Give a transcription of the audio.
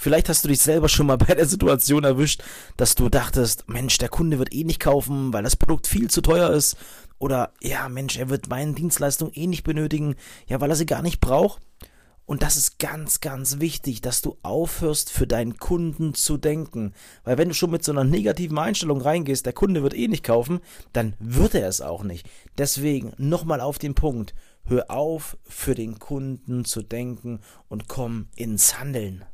Vielleicht hast du dich selber schon mal bei der Situation erwischt, dass du dachtest, Mensch, der Kunde wird eh nicht kaufen, weil das Produkt viel zu teuer ist. Oder ja, Mensch, er wird meine Dienstleistung eh nicht benötigen, ja, weil er sie gar nicht braucht. Und das ist ganz, ganz wichtig, dass du aufhörst, für deinen Kunden zu denken. Weil wenn du schon mit so einer negativen Einstellung reingehst, der Kunde wird eh nicht kaufen, dann wird er es auch nicht. Deswegen nochmal auf den Punkt. Hör auf, für den Kunden zu denken und komm ins Handeln.